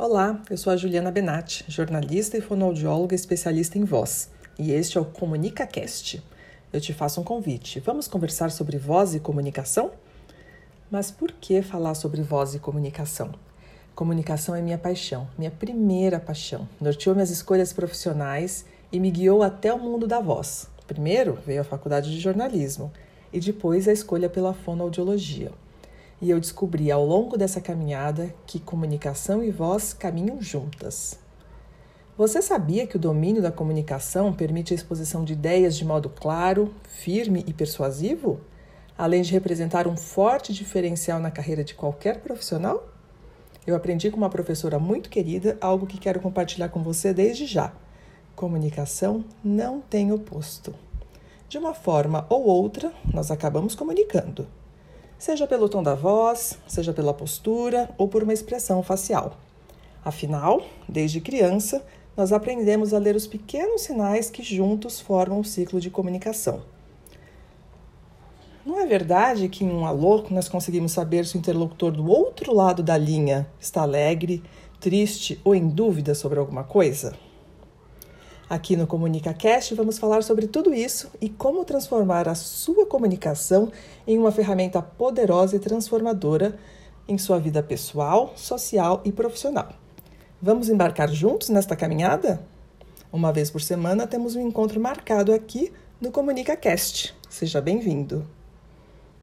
Olá, eu sou a Juliana Benatti, jornalista e fonoaudióloga especialista em voz, e este é o ComunicaCast. Eu te faço um convite. Vamos conversar sobre voz e comunicação? Mas por que falar sobre voz e comunicação? Comunicação é minha paixão, minha primeira paixão. Norteou minhas escolhas profissionais e me guiou até o mundo da voz. Primeiro veio a faculdade de jornalismo e depois a escolha pela fonoaudiologia e eu descobri ao longo dessa caminhada que comunicação e voz caminham juntas. Você sabia que o domínio da comunicação permite a exposição de ideias de modo claro, firme e persuasivo, além de representar um forte diferencial na carreira de qualquer profissional? Eu aprendi com uma professora muito querida algo que quero compartilhar com você desde já. Comunicação não tem oposto. De uma forma ou outra, nós acabamos comunicando seja pelo tom da voz, seja pela postura ou por uma expressão facial. Afinal, desde criança, nós aprendemos a ler os pequenos sinais que juntos formam o ciclo de comunicação. Não é verdade que em um alô nós conseguimos saber se o interlocutor do outro lado da linha está alegre, triste ou em dúvida sobre alguma coisa? Aqui no ComunicaCast vamos falar sobre tudo isso e como transformar a sua comunicação em uma ferramenta poderosa e transformadora em sua vida pessoal, social e profissional. Vamos embarcar juntos nesta caminhada? Uma vez por semana temos um encontro marcado aqui no ComunicaCast. Seja bem-vindo!